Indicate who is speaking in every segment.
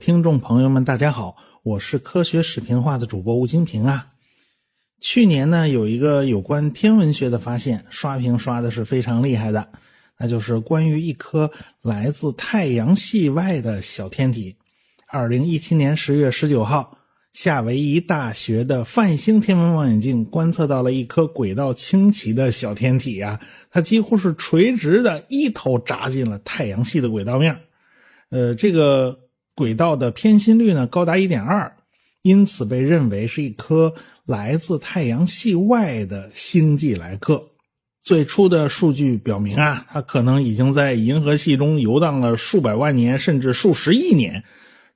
Speaker 1: 听众朋友们，大家好，我是科学视频化的主播吴金平啊。去年呢，有一个有关天文学的发现，刷屏刷的是非常厉害的，那就是关于一颗来自太阳系外的小天体。二零一七年十月十九号，夏威夷大学的泛星天文望远镜观测到了一颗轨道清奇的小天体啊，它几乎是垂直的，一头扎进了太阳系的轨道面。呃，这个。轨道的偏心率呢高达一点二，因此被认为是一颗来自太阳系外的星际来客。最初的数据表明啊，它可能已经在银河系中游荡了数百万年，甚至数十亿年，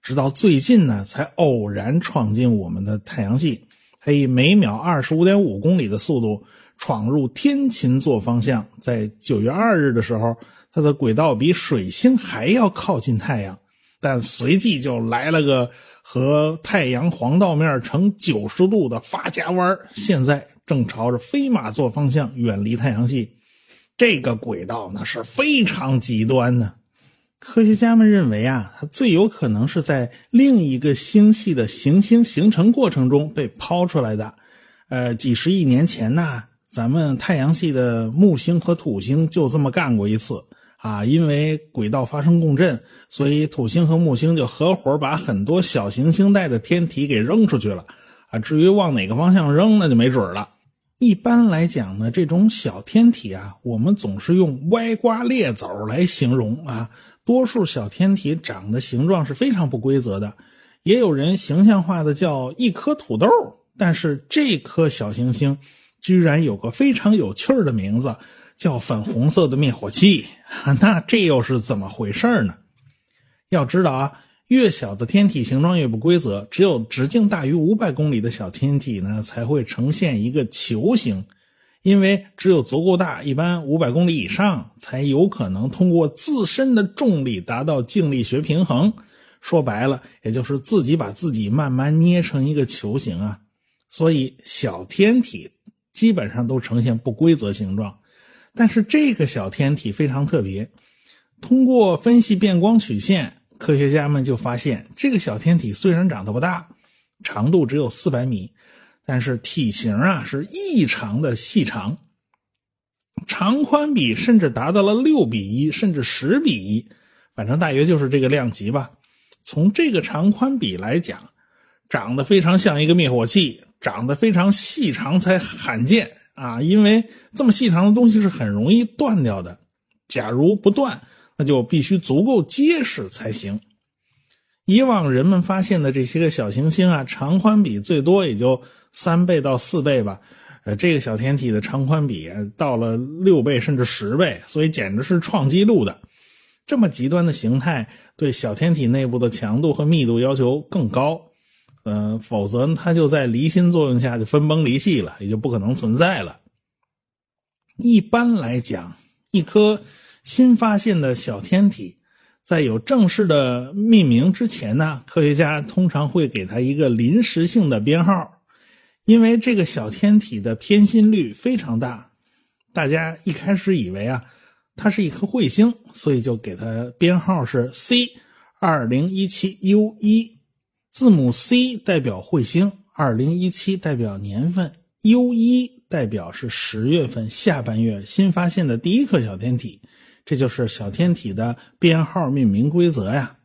Speaker 1: 直到最近呢才偶然闯进我们的太阳系。它以每秒二十五点五公里的速度闯入天琴座方向，在九月二日的时候，它的轨道比水星还要靠近太阳。但随即就来了个和太阳黄道面成九十度的发夹弯，现在正朝着飞马座方向远离太阳系。这个轨道那是非常极端的。科学家们认为啊，它最有可能是在另一个星系的行星形成过程中被抛出来的。呃，几十亿年前呢，咱们太阳系的木星和土星就这么干过一次。啊，因为轨道发生共振，所以土星和木星就合伙把很多小行星带的天体给扔出去了。啊，至于往哪个方向扔，那就没准了。一般来讲呢，这种小天体啊，我们总是用歪瓜裂枣来形容啊。多数小天体长的形状是非常不规则的，也有人形象化的叫一颗土豆。但是这颗小行星居然有个非常有趣的名字。叫粉红色的灭火器，那这又是怎么回事呢？要知道啊，越小的天体形状越不规则，只有直径大于五百公里的小天体呢才会呈现一个球形，因为只有足够大，一般五百公里以上才有可能通过自身的重力达到静力学平衡。说白了，也就是自己把自己慢慢捏成一个球形啊。所以小天体基本上都呈现不规则形状。但是这个小天体非常特别，通过分析变光曲线，科学家们就发现，这个小天体虽然长得不大，长度只有四百米，但是体型啊是异常的细长，长宽比甚至达到了六比一，甚至十比一，反正大约就是这个量级吧。从这个长宽比来讲，长得非常像一个灭火器，长得非常细长才罕见。啊，因为这么细长的东西是很容易断掉的。假如不断，那就必须足够结实才行。以往人们发现的这些个小行星啊，长宽比最多也就三倍到四倍吧。呃，这个小天体的长宽比到了六倍甚至十倍，所以简直是创纪录的。这么极端的形态，对小天体内部的强度和密度要求更高。嗯，否则它就在离心作用下就分崩离析了，也就不可能存在了。一般来讲，一颗新发现的小天体，在有正式的命名之前呢，科学家通常会给它一个临时性的编号，因为这个小天体的偏心率非常大，大家一开始以为啊，它是一颗彗星，所以就给它编号是 C 二零一七 U 一。字母 C 代表彗星，二零一七代表年份，U 一代表是十月份下半月新发现的第一颗小天体，这就是小天体的编号命名规则呀。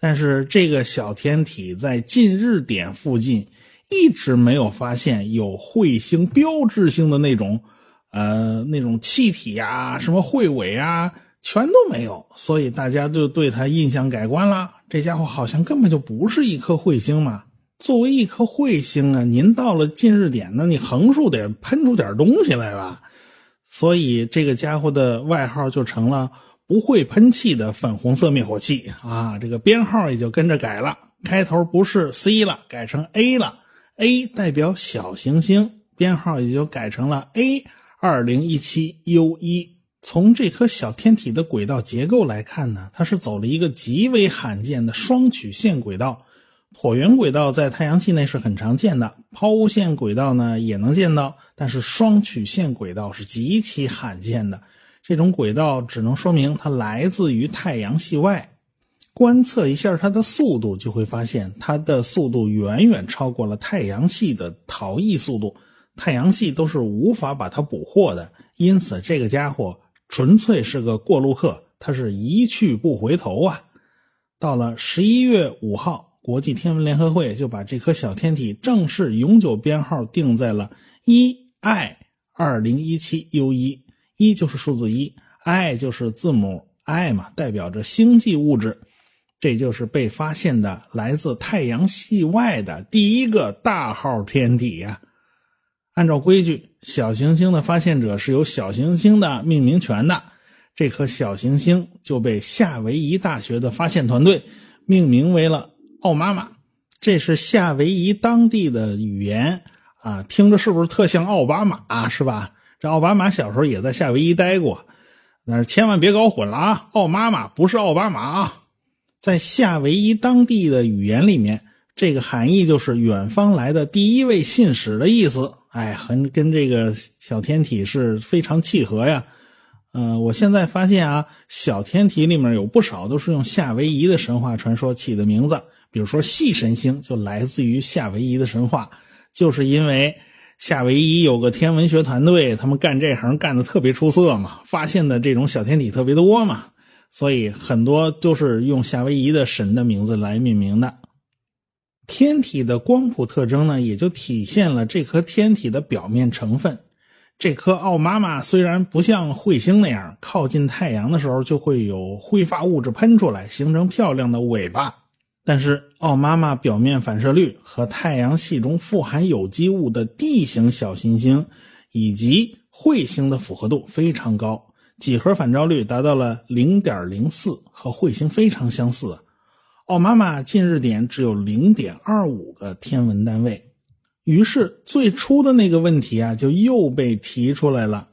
Speaker 1: 但是这个小天体在近日点附近一直没有发现有彗星标志性的那种，呃，那种气体呀，什么彗尾啊，全都没有，所以大家就对它印象改观了。这家伙好像根本就不是一颗彗星嘛！作为一颗彗星啊，您到了近日点，那你横竖得喷出点东西来吧？所以这个家伙的外号就成了“不会喷气的粉红色灭火器”啊！这个编号也就跟着改了，开头不是 C 了，改成 A 了。A 代表小行星，编号也就改成了 A 二零一七 U 一。从这颗小天体的轨道结构来看呢，它是走了一个极为罕见的双曲线轨道。椭圆轨道在太阳系内是很常见的，抛物线轨道呢也能见到，但是双曲线轨道是极其罕见的。这种轨道只能说明它来自于太阳系外。观测一下它的速度，就会发现它的速度远远超过了太阳系的逃逸速度，太阳系都是无法把它捕获的。因此，这个家伙纯粹是个过路客，他是一去不回头啊！到了十一月五号，国际天文联合会就把这颗小天体正式永久编号定在了一 I 二零一七 U 一，一就是数字一，I 就是字母 I 嘛，代表着星际物质。这就是被发现的来自太阳系外的第一个大号天体呀！按照规矩，小行星的发现者是有小行星的命名权的。这颗小行星就被夏威夷大学的发现团队命名为了“奥妈妈”，这是夏威夷当地的语言啊，听着是不是特像奥巴马？是吧？这奥巴马小时候也在夏威夷待过，但是千万别搞混了啊！奥妈妈不是奥巴马啊！在夏威夷当地的语言里面，这个含义就是远方来的第一位信使的意思。哎，很跟这个小天体是非常契合呀。嗯，我现在发现啊，小天体里面有不少都是用夏威夷的神话传说起的名字。比如说，细神星就来自于夏威夷的神话，就是因为夏威夷有个天文学团队，他们干这行干的特别出色嘛，发现的这种小天体特别多嘛。所以很多都是用夏威夷的神的名字来命名的。天体的光谱特征呢，也就体现了这颗天体的表面成分。这颗奥妈妈虽然不像彗星那样靠近太阳的时候就会有挥发物质喷出来，形成漂亮的尾巴，但是奥妈妈表面反射率和太阳系中富含有机物的地形小行星以及彗星的符合度非常高。几何反照率达到了零点零四，和彗星非常相似。奥妈妈近日点只有零点二五个天文单位，于是最初的那个问题啊，就又被提出来了。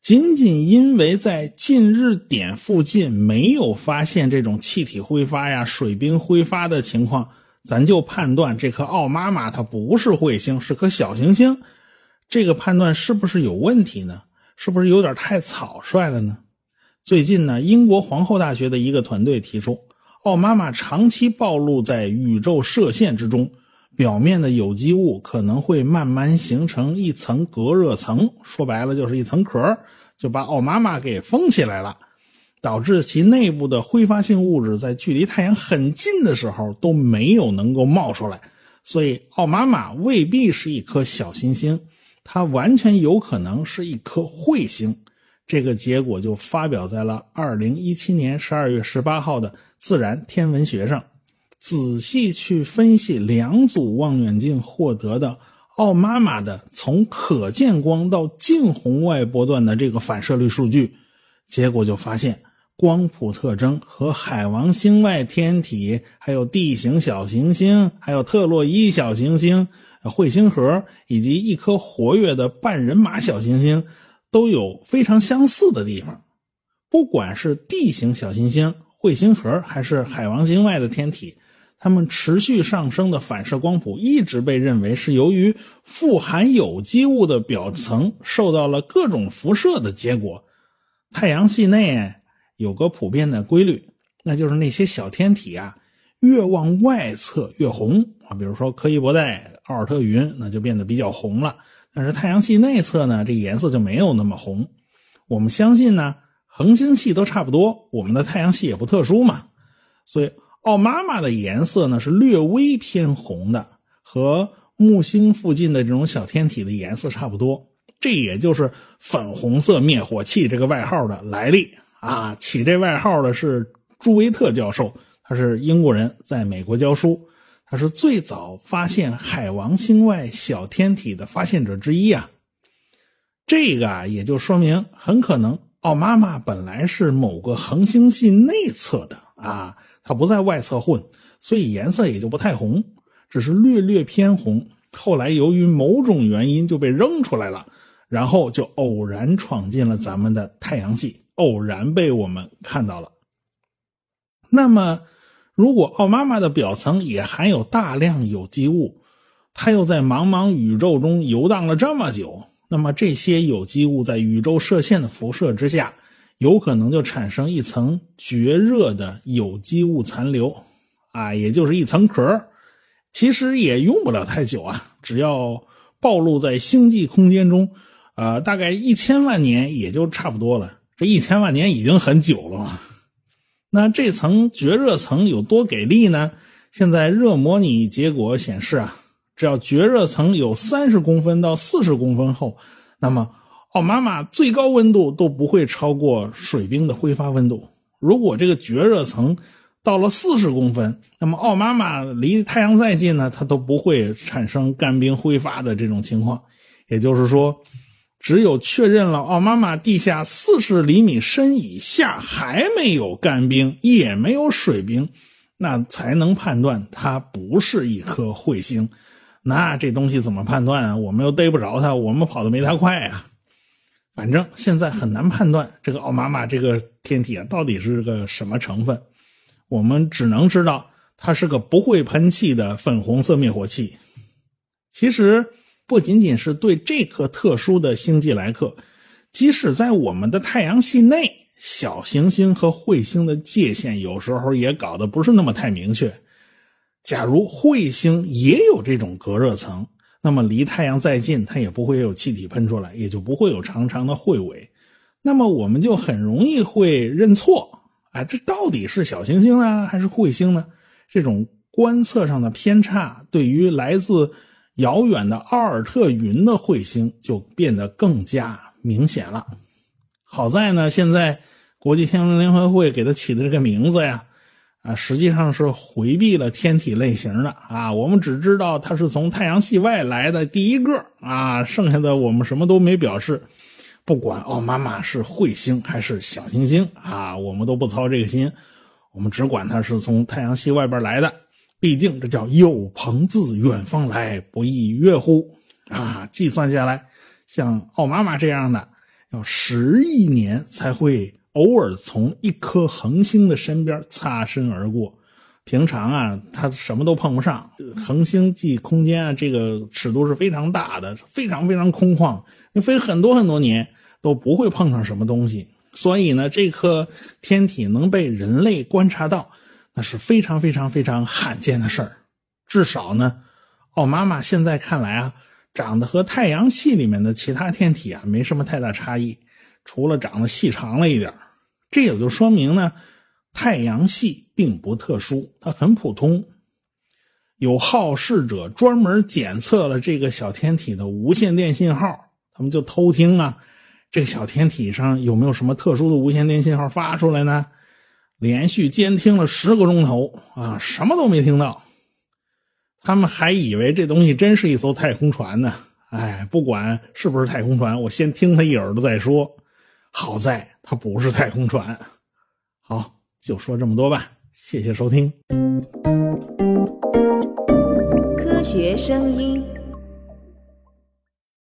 Speaker 1: 仅仅因为在近日点附近没有发现这种气体挥发呀、水冰挥发的情况，咱就判断这颗奥妈妈它不是彗星，是颗小行星。这个判断是不是有问题呢？是不是有点太草率了呢？最近呢，英国皇后大学的一个团队提出，奥妈妈长期暴露在宇宙射线之中，表面的有机物可能会慢慢形成一层隔热层，说白了就是一层壳，就把奥妈妈给封起来了，导致其内部的挥发性物质在距离太阳很近的时候都没有能够冒出来，所以奥妈妈未必是一颗小行星。它完全有可能是一颗彗星，这个结果就发表在了二零一七年十二月十八号的《自然天文学》上。仔细去分析两组望远镜获得的奥妈妈的从可见光到近红外波段的这个反射率数据，结果就发现光谱特征和海王星外天体、还有地形小行星、还有特洛伊小行星。彗星核以及一颗活跃的半人马小行星都有非常相似的地方。不管是地形小行星、彗星核，还是海王星外的天体，它们持续上升的反射光谱一直被认为是由于富含有机物的表层受到了各种辐射的结果。太阳系内有个普遍的规律，那就是那些小天体啊，越往外侧越红啊。比如说柯伊伯带。奥尔特云那就变得比较红了，但是太阳系内侧呢，这颜色就没有那么红。我们相信呢，恒星系都差不多，我们的太阳系也不特殊嘛。所以奥妈妈的颜色呢是略微偏红的，和木星附近的这种小天体的颜色差不多。这也就是粉红色灭火器这个外号的来历啊。起这外号的是朱维特教授，他是英国人，在美国教书。他是最早发现海王星外小天体的发现者之一啊，这个啊也就说明很可能奥妈妈本来是某个恒星系内侧的啊，它不在外侧混，所以颜色也就不太红，只是略略偏红。后来由于某种原因就被扔出来了，然后就偶然闯进了咱们的太阳系，偶然被我们看到了。那么。如果奥妈妈的表层也含有大量有机物，它又在茫茫宇宙中游荡了这么久，那么这些有机物在宇宙射线的辐射之下，有可能就产生一层绝热的有机物残留，啊，也就是一层壳。其实也用不了太久啊，只要暴露在星际空间中，呃，大概一千万年也就差不多了。这一千万年已经很久了嘛。那这层绝热层有多给力呢？现在热模拟结果显示啊，只要绝热层有三十公分到四十公分厚，那么奥妈妈最高温度都不会超过水冰的挥发温度。如果这个绝热层到了四十公分，那么奥妈妈离太阳再近呢，它都不会产生干冰挥发的这种情况。也就是说，只有确认了奥妈妈地下四十厘米深以下还没有干冰，也没有水冰。那才能判断它不是一颗彗星，那这东西怎么判断啊？我们又逮不着它，我们跑得没它快啊。反正现在很难判断这个奥马马这个天体啊到底是个什么成分，我们只能知道它是个不会喷气的粉红色灭火器。其实不仅仅是对这颗特殊的星际来客，即使在我们的太阳系内。小行星和彗星的界限有时候也搞得不是那么太明确。假如彗星也有这种隔热层，那么离太阳再近，它也不会有气体喷出来，也就不会有长长的彗尾。那么我们就很容易会认错啊，这到底是小行星呢，还是彗星呢？这种观测上的偏差，对于来自遥远的奥尔特云的彗星就变得更加明显了。好在呢，现在。国际天文联合会给它起的这个名字呀，啊，实际上是回避了天体类型的啊。我们只知道它是从太阳系外来的第一个啊，剩下的我们什么都没表示。不管奥妈妈是彗星还是小行星啊，我们都不操这个心，我们只管它是从太阳系外边来的。毕竟这叫有朋自远方来，不亦乐乎啊！计算下来，像奥妈妈这样的，要十亿年才会。偶尔从一颗恒星的身边擦身而过，平常啊，它什么都碰不上。恒星际空间啊，这个尺度是非常大的，非常非常空旷，你飞很多很多年都不会碰上什么东西。所以呢，这颗天体能被人类观察到，那是非常非常非常罕见的事儿。至少呢，奥妈妈现在看来啊，长得和太阳系里面的其他天体啊没什么太大差异。除了长得细长了一点这也就说明呢，太阳系并不特殊，它很普通。有好事者专门检测了这个小天体的无线电信号，他们就偷听啊，这个小天体上有没有什么特殊的无线电信号发出来呢？连续监听了十个钟头啊，什么都没听到。他们还以为这东西真是一艘太空船呢。哎，不管是不是太空船，我先听他一耳朵再说。好在它不是太空船。好，就说这么多吧。谢谢收听。
Speaker 2: 科学声音。